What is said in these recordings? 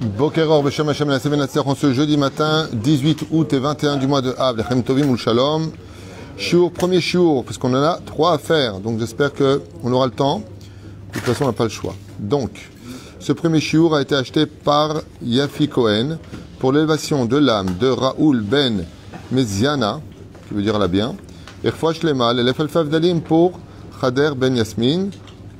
Bokeror, Beshem Hashem, la en ce jeudi matin, 18 août et 21 du mois de Av, Lechem Tovim ou Shalom. Shiur, premier shiur, parce qu'on en a trois à faire, donc j'espère qu'on aura le temps. De toute façon, on n'a pas le choix. Donc, ce premier shiur a été acheté par Yafi Cohen pour l'élévation de l'âme de Raoul Ben Meziana, qui veut dire la bien, et Lema, l'élève Dalim pour Khader Ben Yasmin,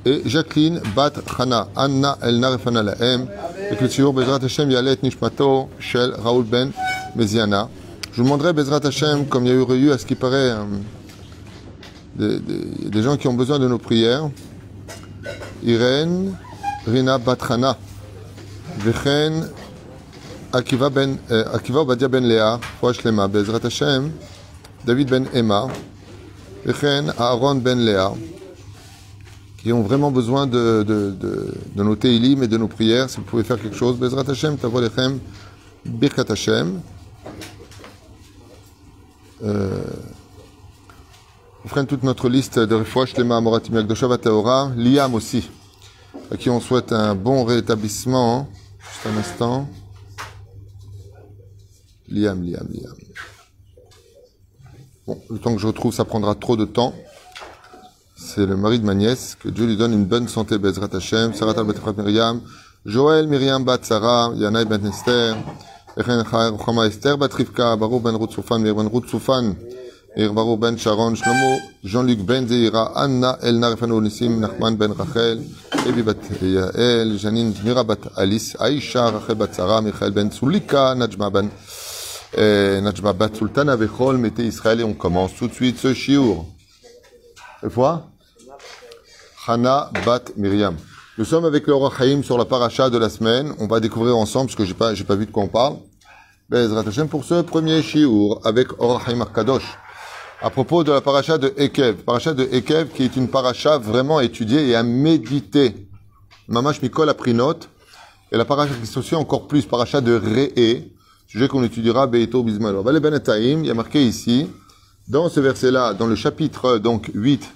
et Jacqueline Bat Chana, Anna Elna Refana Lahem, et que le Shiur Bezrat Hashem Yalet Nishmato Shel Raoul Ben Meziana. Je vous demanderai Bezrat Hashem, comme il y a eu, à ce qui paraît, euh, des, des, des, gens qui ont besoin de nos prières. Irène Rina Batrana, Vechen Akiva Ben euh, Akiva Obadia Ben Léa, Foach Lema, Bezrat Hashem, David Ben Emma, Vechen Aaron Ben Léa, qui ont vraiment besoin de, nos teilim et de nos prières. Si vous pouvez faire quelque chose, Bezrat Hashem, Tavo Lechem, Birkat Hashem. Euh, on freine toute notre liste de refouach Lema Amoratim Yagdosha Teora, Liam aussi, à qui on souhaite un bon rétablissement. Juste un instant. Liam, Liam, Liam. Bon, le temps que je retrouve, ça prendra trop de temps c'est le mari de ma nièce, que Dieu lui donne une bonne santé, Bezrat Hashem, Sarat al Miriam, Joël Miriam Bat Sarah, Yanaï Ben Esther, Echen Chama Esther Bat Rivka, Baruch Ben Ruth Soufan, Ben Ruth Soufan, Baruch Ben Sharon, Shlomo, Jean-Luc Ben Zeira, Anna Elna Refanou Nissim, Nachman Ben Rachel, Evi Bat Yael, Janine Mira Bat Alice, Aïcha, Rachel Bat Sarah, Michael Ben Sulika, Najma Ben... Eh, Najma Bat Sultana Vechol, mettez Israël et on commence tout de suite ce chiour. Une fois Hana bat Myriam. Nous sommes avec le Roi sur la paracha de la semaine. On va découvrir ensemble, parce que j'ai pas, j'ai pas vu de quoi on parle. Bezrat Hashem pour ce premier shiur avec Or Chaim Kadosh. À propos de la paracha de Ekev. Paracha de Ekev qui est une paracha vraiment étudiée et à méditer. Mamash Mikol a pris note. Et la paracha qui s'associe encore plus, paracha de Re'e, sujet qu'on étudiera Beito Bismalo. Ben il y a marqué ici, dans ce verset-là, dans le chapitre, donc, 8,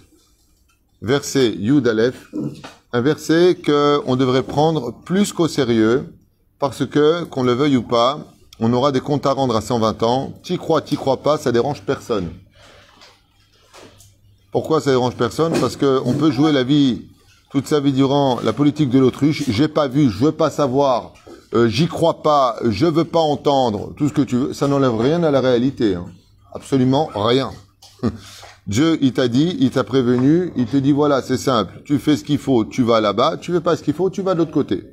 verset Yud Aleph, un verset qu'on devrait prendre plus qu'au sérieux, parce que, qu'on le veuille ou pas, on aura des comptes à rendre à 120 ans. T'y crois, t'y crois pas, ça dérange personne. Pourquoi ça dérange personne? Parce que on peut jouer la vie, toute sa vie durant, la politique de l'autruche. J'ai pas vu, je veux pas savoir, euh, j'y crois pas, je veux pas entendre, tout ce que tu veux. Ça n'enlève rien à la réalité. Hein. Absolument rien. Dieu, il t'a dit, il t'a prévenu, il te dit voilà, c'est simple, tu fais ce qu'il faut, tu vas là-bas, tu fais pas ce qu'il faut, tu vas de l'autre côté.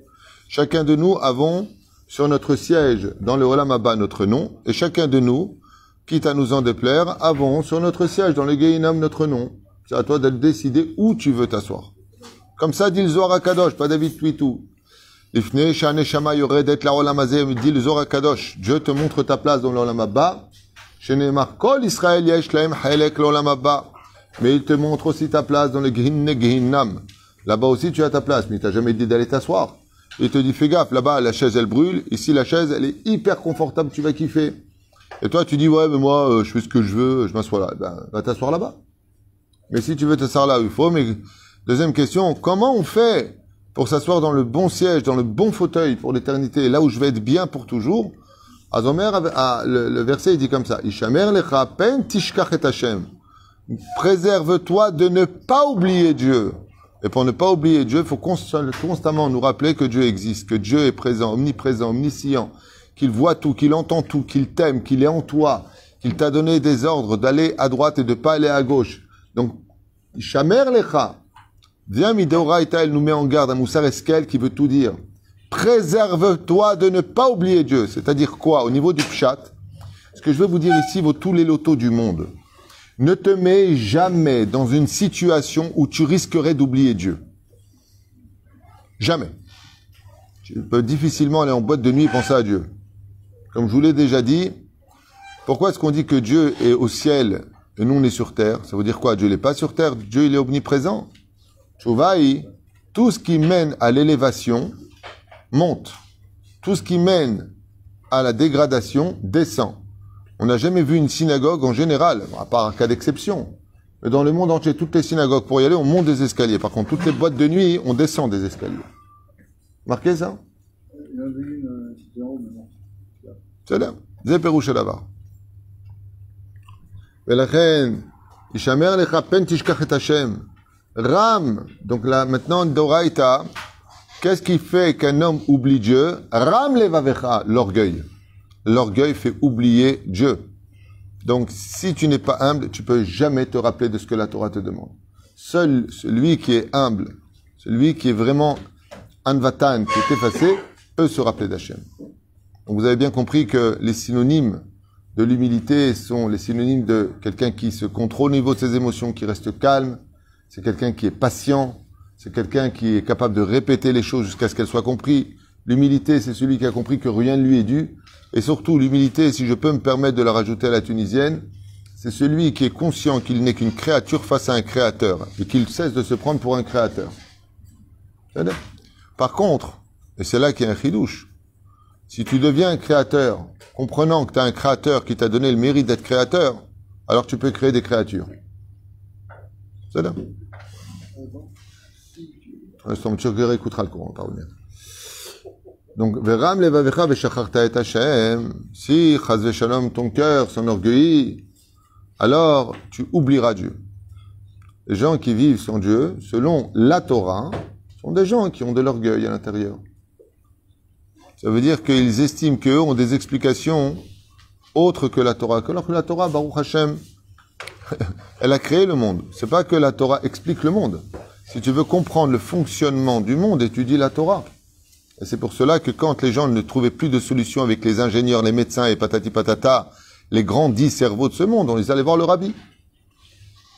Chacun de nous avons sur notre siège dans le Olam notre nom, et chacun de nous, quitte à nous en déplaire, avons sur notre siège dans le Gehinam notre nom. C'est à toi de décider où tu veux t'asseoir. Comme ça, dit le Zohar Akadosh, pas David Twitou. Ifne Shane Shama Yoredet la Olam dit le Zohar Akadosh, Dieu te montre ta place dans l'Olam Abba, mais il te montre aussi ta place dans le Ginnam. Là-bas aussi, tu as ta place, mais il t'a jamais dit d'aller t'asseoir. Il te dit, fais gaffe, là-bas, la chaise, elle brûle. Ici, la chaise, elle est hyper confortable, tu vas kiffer. Et toi, tu dis, ouais, mais moi, euh, je fais ce que je veux, je m'assois là. Ben, va t'asseoir là-bas. Mais si tu veux t'asseoir là il faut, mais deuxième question, comment on fait pour s'asseoir dans le bon siège, dans le bon fauteuil pour l'éternité, là où je vais être bien pour toujours le, verset il dit comme ça Ishamer lecha pen tishkach et Hashem. Préserve-toi de ne pas oublier Dieu. Et pour ne pas oublier Dieu, il faut constamment nous rappeler que Dieu existe, que Dieu est présent, omniprésent, omniscient, qu'il voit tout, qu'il entend tout, qu'il t'aime, qu'il est en toi, qu'il t'a donné des ordres d'aller à droite et de pas aller à gauche. Donc, Ishamer lecha. Viens, Mideoraita, elle nous met en garde à Moussar Eskel qui veut tout dire préserve-toi de ne pas oublier Dieu. C'est-à-dire quoi Au niveau du pshat, ce que je veux vous dire ici vaut tous les lotos du monde. Ne te mets jamais dans une situation où tu risquerais d'oublier Dieu. Jamais. Tu peux difficilement aller en boîte de nuit et penser à Dieu. Comme je vous l'ai déjà dit, pourquoi est-ce qu'on dit que Dieu est au ciel et nous on est sur terre? Ça veut dire quoi? Dieu n'est pas sur terre, Dieu il est omniprésent. Chouvaï, tout ce qui mène à l'élévation, monte. Tout ce qui mène à la dégradation descend. On n'a jamais vu une synagogue en général, à part un cas d'exception. Mais dans le monde entier, toutes les synagogues, pour y aller, on monte des escaliers. Par contre, toutes les boîtes de nuit, on descend des escaliers. Marquez ça? C'est là. Zéperouche là-bas. Ram, donc là maintenant, Doraita, qu'est-ce qui fait qu'un homme oublie Dieu? Ram levavecha, l'orgueil. L'orgueil fait oublier Dieu. Donc si tu n'es pas humble, tu peux jamais te rappeler de ce que la Torah te demande. Seul celui qui est humble, celui qui est vraiment anvatan, qui est effacé, peut se rappeler d'Hachem. Donc vous avez bien compris que les synonymes de l'humilité sont les synonymes de quelqu'un qui se contrôle au niveau de ses émotions, qui reste calme, c'est quelqu'un qui est patient, c'est quelqu'un qui est capable de répéter les choses jusqu'à ce qu'elles soient comprises. L'humilité, c'est celui qui a compris que rien ne lui est dû. Et surtout, l'humilité, si je peux me permettre de la rajouter à la tunisienne, c'est celui qui est conscient qu'il n'est qu'une créature face à un créateur et qu'il cesse de se prendre pour un créateur. Par contre, et c'est là qu'il y a un chidouche, si tu deviens un créateur, comprenant que tu as un créateur qui t'a donné le mérite d'être créateur, alors tu peux créer des créatures. C'est écoutera le courant, Donc, Veram levavecha veshacharta et Hashem, si chaz shalom ton cœur s'enorgueillit, alors tu oublieras Dieu. Les gens qui vivent sans Dieu, selon la Torah, sont des gens qui ont de l'orgueil à l'intérieur. Ça veut dire qu'ils estiment qu'eux ont des explications autres que la Torah. Alors que la Torah, Baruch Hashem, elle a créé le monde. C'est pas que la Torah explique le monde. Si tu veux comprendre le fonctionnement du monde, étudie la Torah. Et c'est pour cela que quand les gens ne trouvaient plus de solution avec les ingénieurs, les médecins et patati patata, les grands dix cerveaux de ce monde, on les allait voir le rabbi.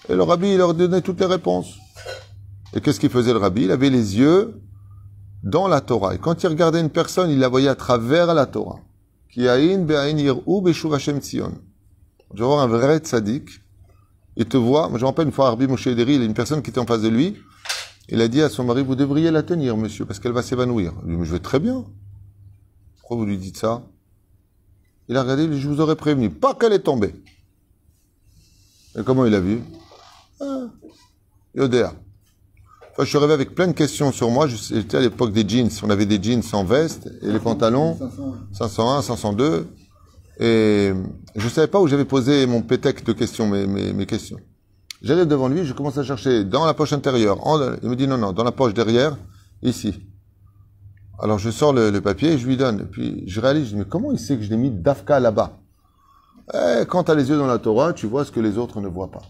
Et le rabbi, il leur donnait toutes les réponses. Et qu'est-ce qu'il faisait le rabbi? Il avait les yeux dans la Torah. Et quand il regardait une personne, il la voyait à travers la Torah. Qui vas voir un vrai tzaddik il te voit. Je me rappelle une fois, Arbi Moshe Ederi, il y a une personne qui était en face de lui. Il a dit à son mari, vous devriez la tenir, monsieur, parce qu'elle va s'évanouir. Il dit, mais je vais très bien. Pourquoi vous lui dites ça? Il a regardé, il dit, je vous aurais prévenu. Pas qu'elle est tombée. Et comment il a vu? Ah, Yodéa. Enfin, je suis arrivé avec plein de questions sur moi. J'étais à l'époque des jeans. On avait des jeans sans veste et les pantalons 501, 502. Et je ne savais pas où j'avais posé mon pétec de questions, mes, mes, questions. J'allais devant lui, je commence à chercher dans la poche intérieure. il me dit non, non, dans la poche derrière, ici. Alors je sors le, papier et je lui donne. Et puis je réalise, mais comment il sait que je l'ai mis d'Afka là-bas? Eh, Quand tu as les yeux dans la Torah, tu vois ce que les autres ne voient pas.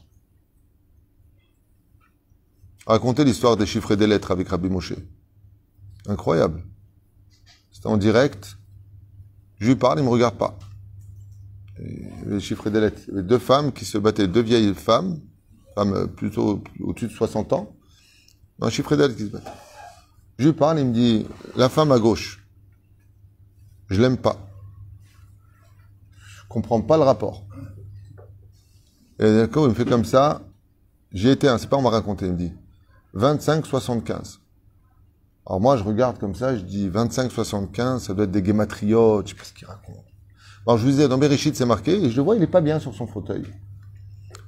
Raconter l'histoire des chiffres et des lettres avec Rabbi Moshe. Incroyable. C'était en direct. Je lui parle, il ne me regarde pas les chiffres des lettres. Il y avait deux femmes qui se battaient, deux vieilles femmes, femmes euh, plutôt au-dessus de 60 ans, un chiffre lettres qui se battent. Je lui parle, il me dit, la femme à gauche, je l'aime pas. Je comprends pas le rapport. Et d'accord, il me fait comme ça. J'ai été, c'est pas on m'a raconté, il me dit, 25-75. Alors moi, je regarde comme ça, je dis 25-75, ça doit être des guématriotes, je sais pas ce qu'il raconte. Alors je vous disais, dans Bereshit, c'est marqué, et je le vois, il n'est pas bien sur son fauteuil.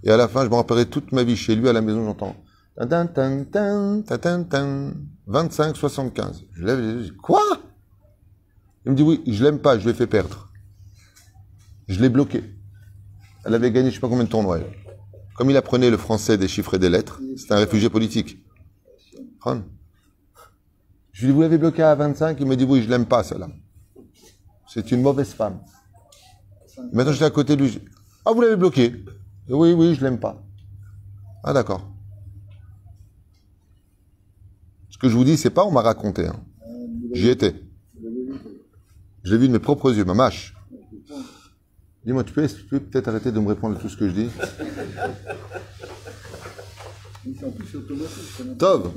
Et à la fin, je me rappellerai toute ma vie chez lui, à la maison, j'entends 25, 75. Je lève les yeux, quoi? Il me dit, oui, je l'aime pas, je l'ai fait perdre. Je l'ai bloqué. Elle avait gagné je sais pas combien de tournois. Comme il apprenait le français des chiffres et des lettres, c'est un réfugié politique. Je lui dis, vous l'avez bloqué à 25 Il me dit, oui, je l'aime pas, celle-là. C'est une mauvaise femme. Maintenant, j'étais à côté de lui. Ah, vous l'avez bloqué oui, oui, je l'aime pas. Ah d'accord. Ce que je vous dis, c'est pas on m'a raconté. Hein. J'y étais. Je l'ai vu de mes propres yeux, ma mâche. Dis-moi, tu peux, tu peux peut-être arrêter de me répondre à tout ce que je dis? Tov.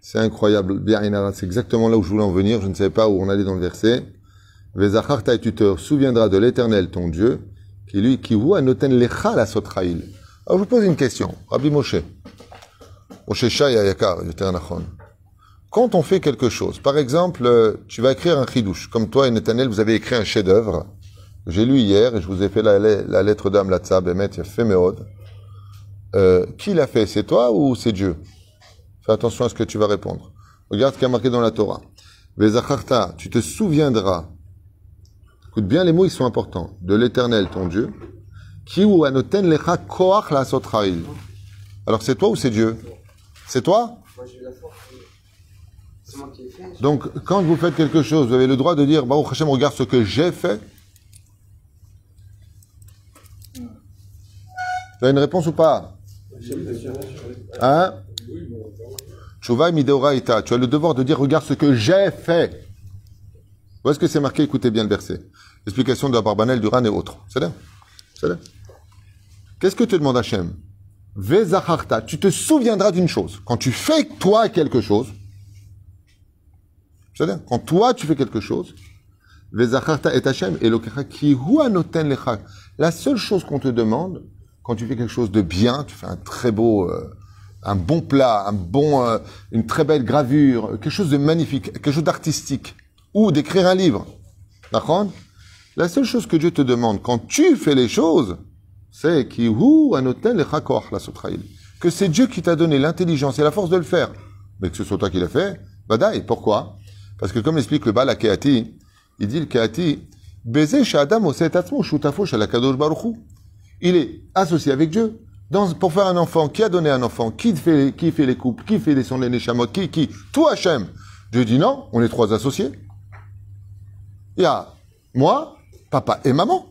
C'est incroyable. C'est exactement là où je voulais en venir. Je ne savais pas où on allait dans le verset. Vezacharta et tu te souviendras de l'éternel, ton Dieu, qui lui, qui voit noten lecha la sotraïl. Alors je vous pose une question. Rabbi Moshe. Moshe Yakar, Quand on fait quelque chose, par exemple, euh, tu vas écrire un chidouche. Comme toi et Netanel, vous avez écrit un chef-d'œuvre. J'ai lu hier et je vous ai fait la, lettre d'âme, la tzab, Bemet, fait euh, Qui l'a fait C'est toi ou c'est Dieu? Fais attention à ce que tu vas répondre. Regarde ce qui a marqué dans la Torah. Vezacharta, tu te souviendras. Écoute bien, les mots, ils sont importants. De l'éternel, ton Dieu. Qui ou anoten lecha koach la sotrail. Alors, c'est toi ou c'est Dieu? C'est toi? Donc, quand vous faites quelque chose, vous avez le droit de dire, Baruch Hashem, regarde ce que j'ai fait. Tu as une réponse ou pas? Hein? Tu as le devoir de dire, regarde ce que j'ai fait. Où est-ce que c'est marqué? Écoutez bien le verset. Explication de la Barbanel, du Ran et autres. C'est là C'est là Qu'est-ce que te demande Hachem? Vezacharta. Tu te souviendras d'une chose. Quand tu fais toi quelque chose, c'est-à-dire, quand toi tu fais quelque chose, Vezacharta et Hachem ki hu anoten lecha. La seule chose qu'on te demande, quand tu fais quelque chose de bien, tu fais un très beau, euh, un bon plat, un bon, euh, une très belle gravure, quelque chose de magnifique, quelque chose d'artistique, ou d'écrire un livre. D'accord? La seule chose que Dieu te demande quand tu fais les choses, c'est. Que c'est Dieu qui t'a donné l'intelligence et la force de le faire. Mais que ce soit toi qui l'as fait, badaï. Pourquoi? Parce que comme explique le Baal Keati, il dit le Keati. Il est associé avec Dieu. Pour faire un enfant, qui a donné un enfant? Qui fait, les couples Qui fait les sons, les Qui Qui? Toi, Hachem. Dieu dit non, on est trois associés. Il y a moi, papa et maman.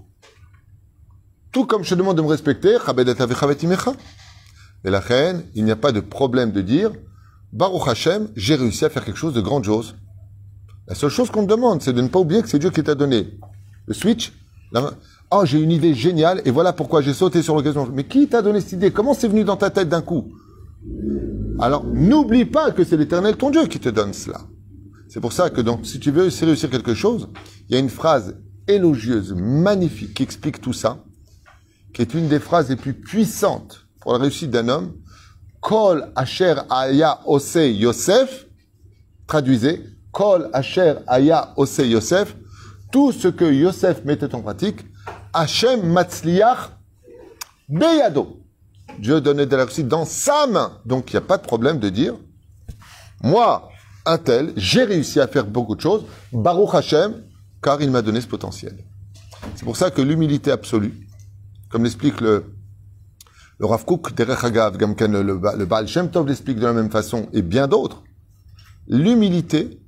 Tout comme je te demande de me respecter. Et la reine, il n'y a pas de problème de dire, Baruch Hashem, j'ai réussi à faire quelque chose de grandiose. La seule chose qu'on te demande, c'est de ne pas oublier que c'est Dieu qui t'a donné le switch. la- Oh, j'ai une idée géniale et voilà pourquoi j'ai sauté sur l'occasion. Mais qui t'a donné cette idée? Comment c'est venu dans ta tête d'un coup? Alors, n'oublie pas que c'est l'éternel ton Dieu qui te donne cela. C'est pour ça que donc, si tu veux réussir quelque chose, il y a une phrase élogieuse, magnifique, qui explique tout ça, qui est une des phrases les plus puissantes pour la réussite d'un homme. Kol asher aya ose Yosef, traduisez, Kol asher aya ose Yosef, tout ce que Yosef mettait en pratique, Hashem matzliach beyado. Dieu donnait de la réussite dans sa main. Donc il n'y a pas de problème de dire, moi, un tel, j'ai réussi à faire beaucoup de choses, Baruch Hashem, car il m'a donné ce potentiel. C'est pour ça que l'humilité absolue, comme l'explique le, le Rav Kook, le, le, Ba- le Baal Shem l'explique de la même façon, et bien d'autres. L'humilité,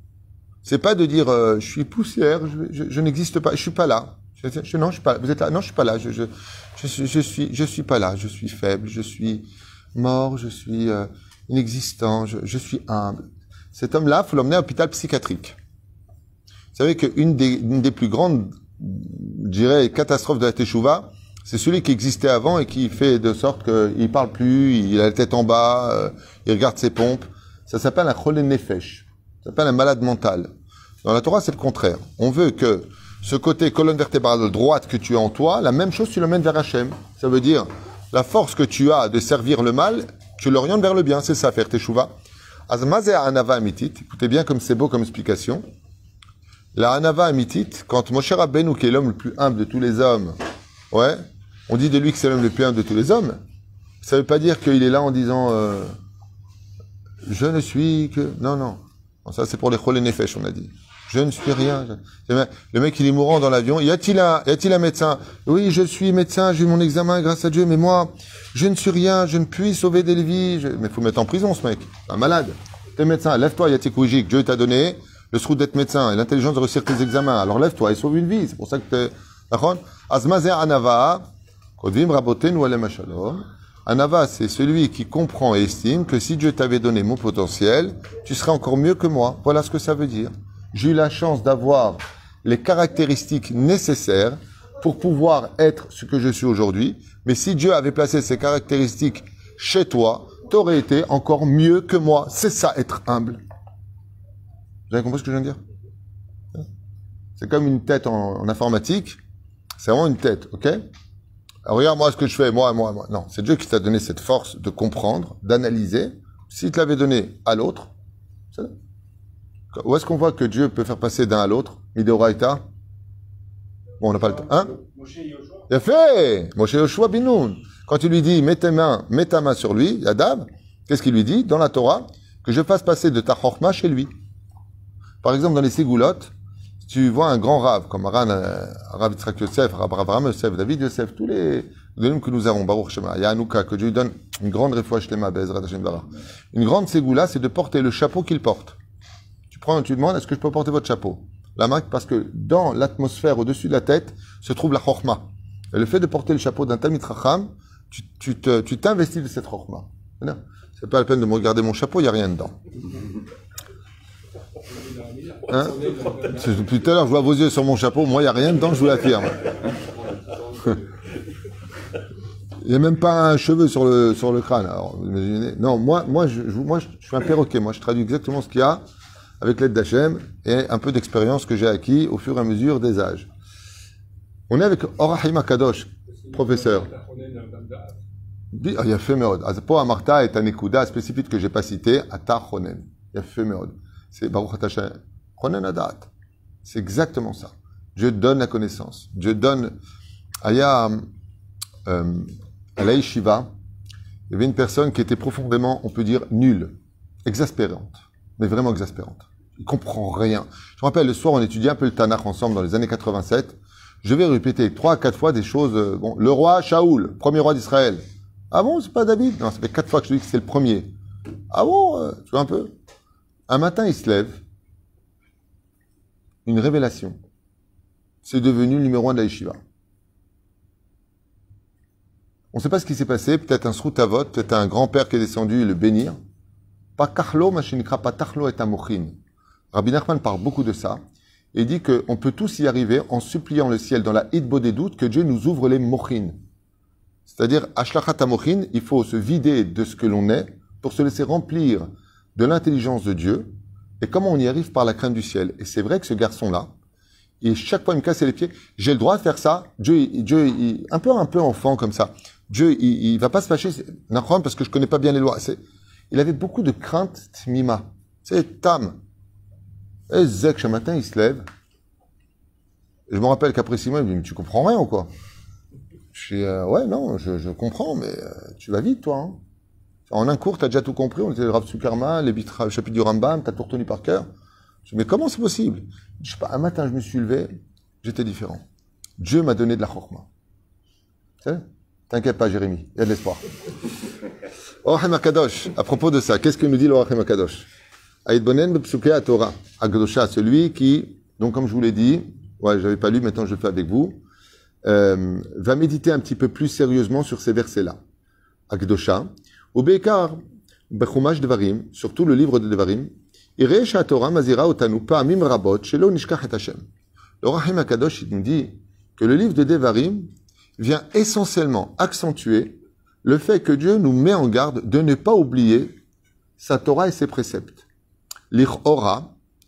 c'est pas de dire euh, je suis poussière, je, n'existe pas, je suis pas là. Je, non, je suis pas. Vous êtes là Non, je suis pas là. Je, je suis pas là. Je suis faible. Je suis mort. Je suis euh, inexistant. Je, je suis humble. Cet homme-là, faut l'emmener à l'hôpital psychiatrique. Vous savez qu'une des, une des plus grandes, je dirais, catastrophes de la Teshuvah, c'est celui qui existait avant et qui fait de sorte qu'il parle plus, il a la tête en bas, euh, il regarde ses pompes. Ça s'appelle un chole nefesh. Ça s'appelle un malade mental. Dans la Torah, c'est le contraire. On veut que ce côté colonne vertébrale droite que tu as en toi, la même chose, tu l'emmènes vers Hachem. Ça veut dire, la force que tu as de servir le mal, tu l'orientes vers le bien. C'est ça, faire teshuva. Azmazé anava amitit. Écoutez bien comme c'est beau comme explication. La anava amitit, quand Moshe Rabbeinu, qui est l'homme le plus humble de tous les hommes, ouais, on dit de lui que c'est l'homme le plus humble de tous les hommes, ça veut pas dire qu'il est là en disant, euh, je ne suis que, non, non. Ça, c'est pour les chole nefesh, on a dit. Je ne suis rien. Le mec, il est mourant dans l'avion. Y a-t-il un, y a-t-il un médecin? Oui, je suis médecin, j'ai eu mon examen grâce à Dieu, mais moi, je ne suis rien, je ne puis sauver des vies. Je... Mais faut mettre en prison, ce mec. Un malade. T'es médecin, lève-toi, Yatik Oujik. Dieu t'a donné? Le srout d'être médecin et l'intelligence de réussir tes examens. Alors lève-toi et sauve une vie. C'est pour ça que t'es, d'accord? Azmazer anava, shalom. Anava, c'est celui qui comprend et estime que si Dieu t'avait donné mon potentiel, tu serais encore mieux que moi. Voilà ce que ça veut dire. J'ai eu la chance d'avoir les caractéristiques nécessaires pour pouvoir être ce que je suis aujourd'hui. Mais si Dieu avait placé ces caractéristiques chez toi, t'aurais été encore mieux que moi. C'est ça, être humble. Vous avez compris ce que je viens de dire? C'est comme une tête en, en informatique. C'est vraiment une tête, ok? Alors, regarde moi ce que je fais, moi, moi, moi. Non, c'est Dieu qui t'a donné cette force de comprendre, d'analyser. S'il te l'avait donné à l'autre, c'est là. Où est-ce qu'on voit que Dieu peut faire passer d'un à l'autre? Midoraita Bon, on n'a pas le temps. Hein? Il a fait Moshe Yoshua Binoun. Quand il lui dit, mets tes mains, mets ta main sur lui, Yadav, qu'est-ce qu'il lui dit dans la Torah? Que je fasse passer de ta chorma chez lui. Par exemple, dans les ségoulottes, tu vois un grand rave, comme Aran, euh, Rav Yitzhak Yosef, Rav Avraham Yosef, David Yosef, tous les noms que nous avons, Baruch Shema, Yanouka, que Dieu lui donne une grande réfoua Shlema, Bezrat Hashem. Une grande ségoula, c'est de porter le chapeau qu'il porte. Tu prends, tu demandes, est-ce que je peux porter votre chapeau? La marque, parce que dans l'atmosphère au-dessus de la tête se trouve la chorma. Et le fait de porter le chapeau d'un Tamit Racham, tu, tu t'investis de cette chorma. C'est pas la peine de me regarder mon chapeau, il n'y a rien dedans. Hein Depuis tout à l'heure, je vois vos yeux sur mon chapeau. Moi, il n'y a rien dedans, je vous l'affirme. Il n'y a même pas un cheveu sur le, sur le crâne. Alors, vous imaginez. Non, moi, moi, je, moi, je suis un perroquet. Moi, je traduis exactement ce qu'il y a avec l'aide d'Hachem et un peu d'expérience que j'ai acquis au fur et à mesure des âges. On est avec Orahim Kadosh, professeur. Ah, Yafé Meod. Azpo Amarta est un écouda spécifique que j'ai pas cité, Atar Honen. Yafé Meod. C'est Baruch c'est exactement ça. Dieu donne la connaissance. Dieu donne. Aya, euh, à la il y avait une personne qui était profondément, on peut dire, nulle, exaspérante, mais vraiment exaspérante. Il comprend rien. Je me rappelle, le soir, on étudiait un peu le Tanakh ensemble dans les années 87. Je vais répéter trois, quatre fois des choses. Euh, bon, le roi Shaoul, premier roi d'Israël. Ah bon, c'est pas David? Non, ça fait quatre fois que je dis que c'est le premier. Ah bon, euh, tu vois un peu? Un matin, il se lève, une révélation. C'est devenu le numéro un de la yeshiva. On ne sait pas ce qui s'est passé. Peut-être un sroutavot, peut-être un grand-père qui est descendu le bénir. Pas kachlo, machinikra, pas et amochin. Rabbi Nachman parle beaucoup de ça. Et dit qu'on peut tous y arriver en suppliant le ciel dans la hitbo des doutes que Dieu nous ouvre les mochin. C'est-à-dire, ashlachat amochin, il faut se vider de ce que l'on est pour se laisser remplir de l'intelligence de Dieu. Et comment on y arrive par la crainte du ciel? Et c'est vrai que ce garçon-là, et chaque fois il me cassait les pieds, j'ai le droit de faire ça. Dieu, Dieu, un peu, un peu enfant comme ça. Dieu, il, il va pas se fâcher, Nachman, parce que je connais pas bien les lois. Il avait beaucoup de crainte, Tmima. C'est Tam. Et Zek, ce matin, il se lève. Je me rappelle qu'après six mois, il me dit, mais tu comprends rien ou quoi? Je dis, euh, ouais, non, je, je comprends, mais euh, tu vas vite, toi. hein. En un cours, tu as déjà tout compris. On était le Rav Sukarma, les bitra- le chapitre du Rambam, tu as tout retenu par cœur. Je dis, mais comment c'est possible? Je sais pas, un matin, je me suis levé, j'étais différent. Dieu m'a donné de la chorma. T'inquiète pas, Jérémie, il y a de l'espoir. Orachem Akadosh, à propos de ça, qu'est-ce que nous dit l'Orachem Akadosh Aïd Bonen Bepsuke à Torah, Akdosha, celui qui, donc comme je vous l'ai dit, ouais, j'avais pas lu, maintenant je le fais avec vous, euh, va méditer un petit peu plus sérieusement sur ces versets-là. Akdosha, ou Bekar, Bechumash Devarim, surtout le livre de Devarim, Ireisha Torah Mazira Otanu Pa'amim Rabot, Shelo Nishkach et Hashem. Le Rahim Akadosh nous dit que le livre de Devarim vient essentiellement accentuer le fait que Dieu nous met en garde de ne pas oublier sa Torah et ses préceptes. L'Ir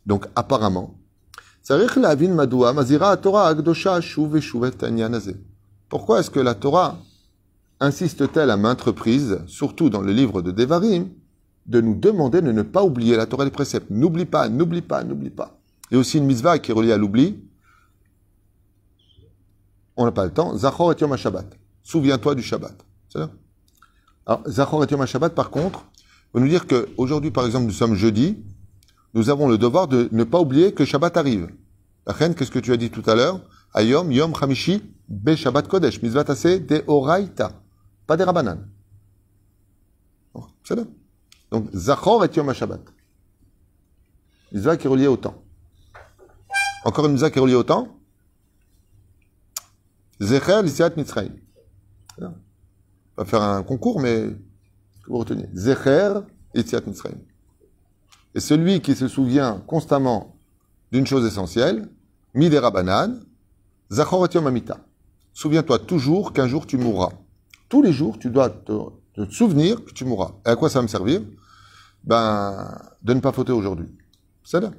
donc apparemment, pourquoi est-ce que la Torah insiste-t-elle à maintes reprises, surtout dans le livre de Devarim, de nous demander de ne pas oublier la Torah et les préceptes. N'oublie pas, n'oublie pas, n'oublie pas. A aussi une mitzvah qui est reliée à l'oubli. On n'a pas le temps. Zachor et Yom HaShabbat. Souviens-toi du Shabbat. C'est ça Alors, Zachor et Yom HaShabbat, par contre, veut nous dire qu'aujourd'hui, par exemple, nous sommes jeudi, nous avons le devoir de ne pas oublier que Shabbat arrive. La qu'est-ce que tu as dit tout à l'heure? Ayom, Yom, Hamishi, Be Shabbat Kodesh. Mitzvah de Oraita. Pas des Rabanan. C'est là. Donc, Zachor et Yom HaShabbat. Mitzvah est reliée au temps. Encore une mitzvah qui est reliée au temps. Zecher l'Isiat Mitzrayim. On va faire un concours, mais que vous retenez. Zecher l'Isiat Mitzrayim. Et celui qui se souvient constamment d'une chose essentielle, Midera Banan, Zachor et Yom Amita. Souviens-toi toujours qu'un jour tu mourras Tous les jours, tu dois te, te souvenir que tu mourras. Et à quoi ça va me servir Ben, de ne pas fauter aujourd'hui. C'est là.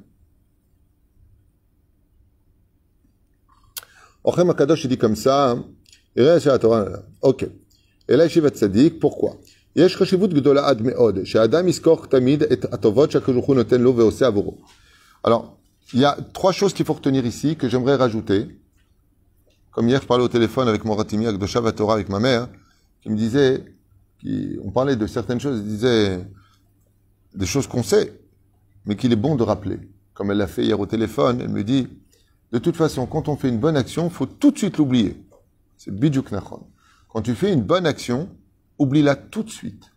Ochem Akadosh, il dit comme ça, hein. יראה שהתורה... אוקיי. אלא ישיבת צדיק, pourquoi? יש חשיבות גדולה עד מאוד, שהאדם יזכור תמיד את הטובות שהקדוש ברוך הוא נותן לו ועושה עבורו. Alors, il y a trois choses qu'il faut retenir ici, que j'aimerais rajouter. Comme hier, je parlais au téléphone avec mon Ratimi, avec Dosha Torah, avec ma mère, qui me disait, on parlait de certaines choses, il disait, des choses qu'on sait, mais qu'il est bon de rappeler. Comme elle l'a fait hier au téléphone, elle me dit, de toute façon, quand on fait une bonne action, faut tout de suite l'oublier. C'est bidjuk nachon. Quand tu fais une bonne action, oublie-la tout de suite.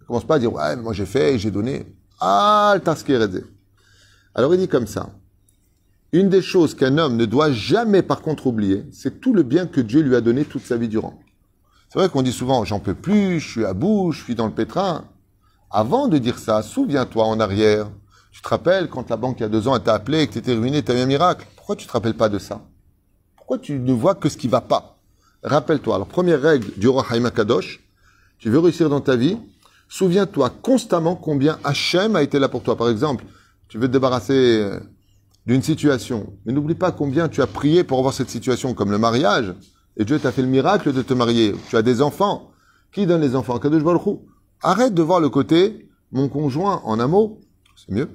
Ne commence pas à dire, ouais, moi j'ai fait, j'ai donné. Ah, Alors il dit comme ça. Une des choses qu'un homme ne doit jamais par contre oublier, c'est tout le bien que Dieu lui a donné toute sa vie durant. C'est vrai qu'on dit souvent, j'en peux plus, je suis à bout, je suis dans le pétrin. Avant de dire ça, souviens-toi en arrière. Tu te rappelles quand la banque il y a deux ans t'a appelé et que tu étais ruiné, tu as eu un miracle. Pourquoi tu te rappelles pas de ça? Pourquoi tu ne vois que ce qui va pas? Rappelle-toi. Alors, première règle du roi Haïm Kadosh, tu veux réussir dans ta vie, souviens-toi constamment combien Hachem a été là pour toi. Par exemple, tu veux te débarrasser euh, d'une situation, mais n'oublie pas combien tu as prié pour avoir cette situation, comme le mariage, et Dieu t'a fait le miracle de te marier. Tu as des enfants. Qui donne les enfants? Kadosh Baruch Arrête de voir le côté, mon conjoint en un mot, c'est mieux.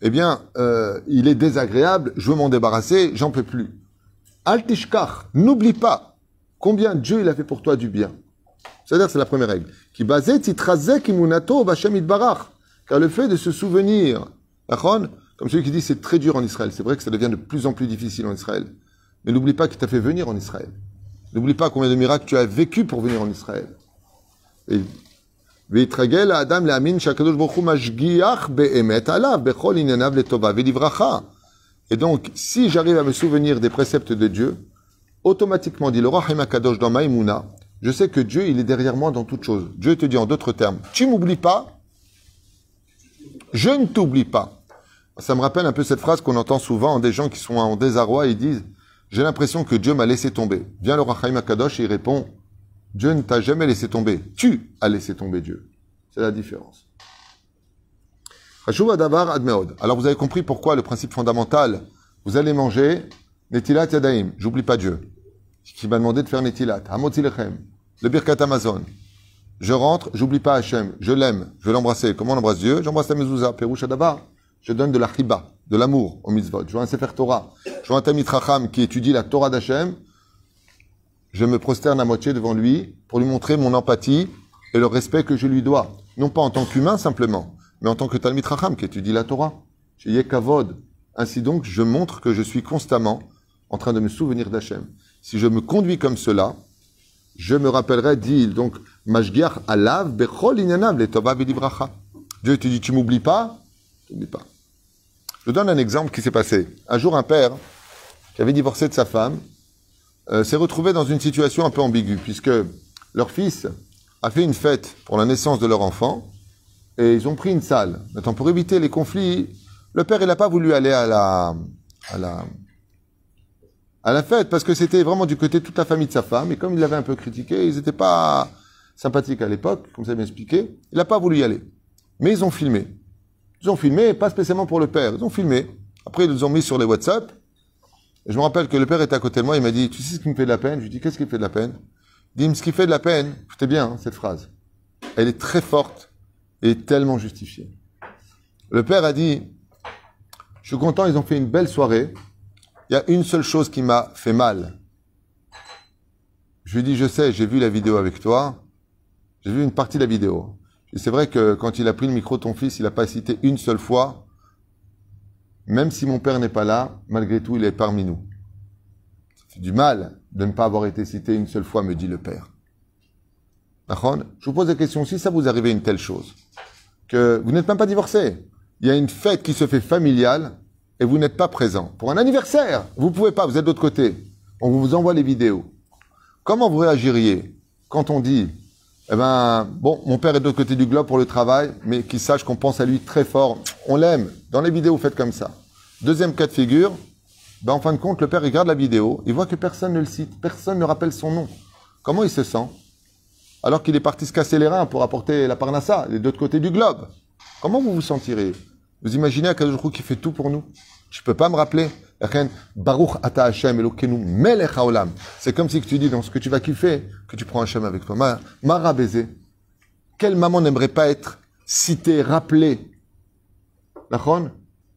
Eh bien, euh, il est désagréable, je veux m'en débarrasser, j'en peux plus. Altishkach, n'oublie pas combien Dieu il a fait pour toi du bien. C'est-à-dire, c'est la première règle. Qui. Car le fait de se souvenir, comme celui qui dit c'est très dur en Israël, c'est vrai que ça devient de plus en plus difficile en Israël. Mais n'oublie pas qu'il t'a fait venir en Israël. N'oublie pas combien de miracles tu as vécu pour venir en Israël. Et Adam Et donc, si j'arrive à me souvenir des préceptes de Dieu, automatiquement, dit le roi Kadosh dans Maïmouna, je sais que Dieu, il est derrière moi dans toute chose. Dieu te dit en d'autres termes, tu m'oublies pas, je ne t'oublie pas. Ça me rappelle un peu cette phrase qu'on entend souvent des gens qui sont en désarroi, ils disent, j'ai l'impression que Dieu m'a laissé tomber. Vient le roi Kadosh et il répond, Dieu ne t'a jamais laissé tomber. Tu as laissé tomber Dieu. C'est la différence. Alors vous avez compris pourquoi le principe fondamental, vous allez manger Netilat Yadaim, j'oublie pas Dieu, qui m'a demandé de faire Netilat, le Birkat Amazon. Je rentre, j'oublie pas Hachem, je l'aime, je vais l'embrasser. Comment on embrasse Dieu? J'embrasse la mezouza, Perouche Adabar. Je donne de la chiba, de l'amour au mitzvot. Je vois un Sefer Torah. Je vois un Tamit Racham qui étudie la Torah d'Hachem je me prosterne à moitié devant lui pour lui montrer mon empathie et le respect que je lui dois. Non pas en tant qu'humain simplement, mais en tant que Talmid Racham qui étudie la Torah. J'ai Kavod. Ainsi donc, je montre que je suis constamment en train de me souvenir d'Hachem. Si je me conduis comme cela, je me rappellerai, dit donc, Mashgiach alav bechol inyanav le Dieu te dit, tu m'oublies pas? T'oublies pas. Je donne un exemple qui s'est passé. Un jour, un père qui avait divorcé de sa femme, euh, s'est retrouvé dans une situation un peu ambiguë, puisque leur fils a fait une fête pour la naissance de leur enfant, et ils ont pris une salle. Maintenant, pour éviter les conflits, le père, il n'a pas voulu aller à la, à la, à la fête, parce que c'était vraiment du côté de toute la famille de sa femme, et comme il l'avait un peu critiqué, ils n'étaient pas sympathiques à l'époque, comme ça bien expliqué, il n'a pas voulu y aller. Mais ils ont filmé. Ils ont filmé, pas spécialement pour le père, ils ont filmé. Après, ils les ont mis sur les WhatsApp, je me rappelle que le père était à côté de moi, il m'a dit, tu sais ce qui me fait de la peine? Je lui dis, qu'est-ce qui fait de la peine? Dis-moi ce qui fait de la peine, écoutez bien hein, cette phrase. Elle est très forte et tellement justifiée. Le père a dit, je suis content, ils ont fait une belle soirée. Il y a une seule chose qui m'a fait mal. Je lui dis, je sais, j'ai vu la vidéo avec toi. J'ai vu une partie de la vidéo. C'est vrai que quand il a pris le micro, ton fils, il n'a pas cité une seule fois même si mon père n'est pas là, malgré tout, il est parmi nous. Ça fait du mal de ne pas avoir été cité une seule fois, me dit le père. Je vous pose la question, si ça vous arrivait une telle chose, que vous n'êtes même pas divorcé, il y a une fête qui se fait familiale et vous n'êtes pas présent. Pour un anniversaire, vous pouvez pas, vous êtes de l'autre côté. On vous envoie les vidéos. Comment vous réagiriez quand on dit, eh ben, bon, mon père est de l'autre côté du globe pour le travail, mais qu'il sache qu'on pense à lui très fort. On l'aime. Dans les vidéos, vous faites comme ça. Deuxième cas de figure, ben, en fin de compte, le père regarde la vidéo, il voit que personne ne le cite, personne ne rappelle son nom. Comment il se sent Alors qu'il est parti se casser les reins pour apporter la parnassa, de l'autre côté du globe. Comment vous vous sentirez? Vous imaginez Akadosh qui fait tout pour nous? Je peux pas me rappeler. C'est comme si tu dis dans ce que tu vas kiffer, que tu prends Hashem avec toi. Quelle maman n'aimerait pas être citée, rappelée?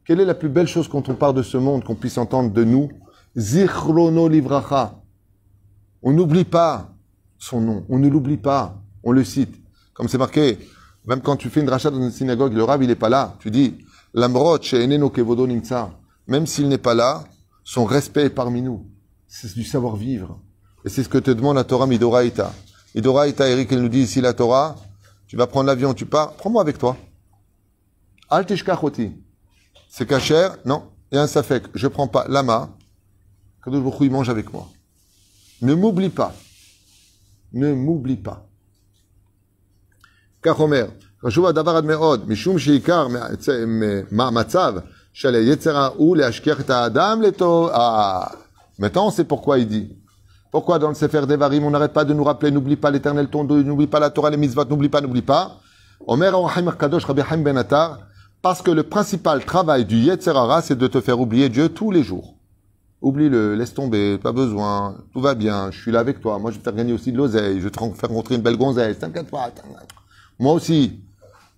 Quelle est la plus belle chose quand on part de ce monde qu'on puisse entendre de nous? Zichrono livracha. On n'oublie pas son nom, on ne l'oublie pas, on le cite. Comme c'est marqué Même quand tu fais une rachat dans une synagogue, le rab, il n'est pas là. Tu dis, l'amrot she'eneno kevodo nimtza Même s'il n'est pas là, son respect est parmi nous. C'est du savoir-vivre. Et c'est ce que te demande la Torah Midoraïta. Midoraïta, Eric, elle nous dit ici la Torah, tu vas prendre l'avion, tu pars, prends-moi avec toi. Al tishkachoti. C'est cachère Non. Il y a un safek. Je prends pas lama. Kadosh Baruch Hu, il mange avec moi. Ne m'oublie pas. Ne m'oublie pas. כך אומר, חשוב הדבר עד מאוד, משום שעיקר מהמצב ah, maintenant, on sait pourquoi il dit. Pourquoi dans le Sefer Devarim, on n'arrête pas de nous rappeler, n'oublie pas l'éternel ton Dieu, n'oublie pas la Torah, les mitzvot, n'oublie pas, n'oublie pas. Omer Kadosh Rabbi Haim Ben Attar, parce que le principal travail du Yetzerara, c'est de te faire oublier Dieu tous les jours. Oublie-le, laisse tomber, pas besoin, tout va bien, je suis là avec toi, moi je vais te faire gagner aussi de l'oseille, je vais te faire rencontrer une belle gonzesse, t'inquiète pas, moi aussi.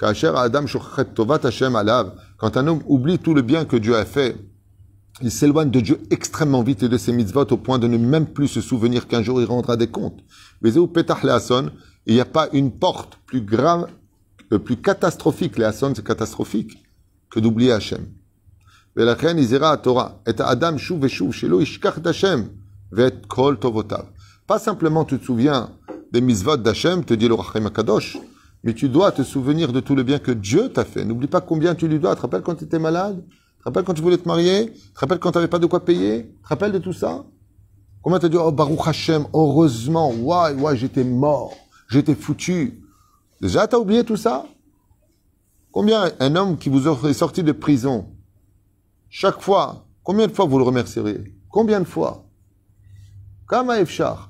Quand un homme oublie tout le bien que Dieu a fait, il s'éloigne de Dieu extrêmement vite et de ses mitzvot au point de ne même plus se souvenir qu'un jour il rendra des comptes. Mais il n'y a pas une porte plus grave, euh, plus catastrophique, les Hassan c'est catastrophique, que d'oublier Hachem. Pas simplement tu te souviens des mitzvot d'Hachem, te dit le Rachim Akadosh, mais tu dois te souvenir de tout le bien que Dieu t'a fait. N'oublie pas combien tu lui dois. Tu te rappelles quand tu étais malade? Tu te rappelles quand tu voulais te marier? Tu te rappelles quand tu n'avais pas de quoi payer? Tu te rappelles de tout ça? Combien tu as dit, oh Baruch Hashem, heureusement, ouais, ouais, j'étais mort, j'étais foutu. Déjà, tu as oublié tout ça? Combien un homme qui vous est sorti de prison, chaque fois, combien de fois vous le remercierez Combien de fois? Comme Efchar.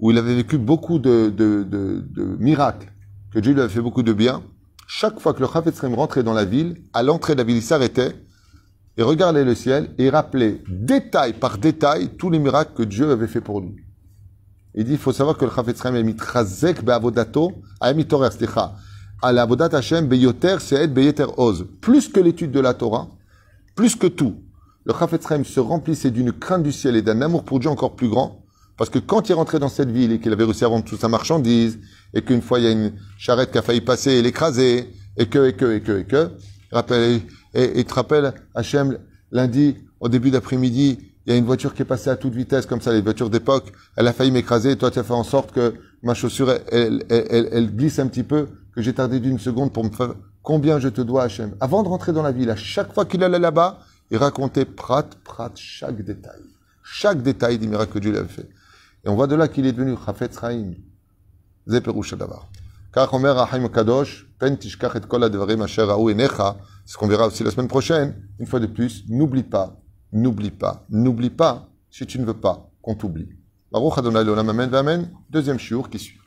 où il avait vécu beaucoup de, miracles, que Dieu lui avait fait beaucoup de bien, chaque fois que le Chafetz rentrait dans la ville, à l'entrée de la ville, il s'arrêtait, et regardait le ciel, et rappelait détail par détail tous les miracles que Dieu avait fait pour lui. Il dit, il faut savoir que le Chafetz a mis Chazek be'avodato, a mis Torah, à l'avodat Hashem beyoter se'ed beyeter oz. Plus que l'étude de la Torah, plus que tout, le Chafetz se remplissait d'une crainte du ciel et d'un amour pour Dieu encore plus grand, parce que quand il rentrait dans cette ville et qu'il avait réussi à vendre toute sa marchandise, et qu'une fois il y a une charrette qui a failli passer et l'écraser, et que, et que, et que, et que, rappelle, et, et te rappelle, Hachem, lundi, au début d'après-midi, il y a une voiture qui est passée à toute vitesse, comme ça, les voitures d'époque, elle a failli m'écraser, toi tu as fait en sorte que ma chaussure, elle, elle, elle, elle glisse un petit peu, que j'ai tardé d'une seconde pour me faire, combien je te dois Hachem. Avant de rentrer dans la ville, à chaque fois qu'il allait là-bas, il racontait prat, prat, chaque détail. Chaque détail des miracles que Dieu lui avait fait. Et on voit de là qu'il est devenu Chafetz Chaim. Car Omer Ahaim Kadosh, Pen Tishkach et Kol Advarim Asher Raou Enecha, ce qu'on verra aussi la semaine prochaine, une fois de plus, n'oublie pas, n'oublie pas, n'oublie pas si tu ne veux pas qu'on t'oublie. Baruch Adonai Amen Vamen, deuxième shiur qui suit.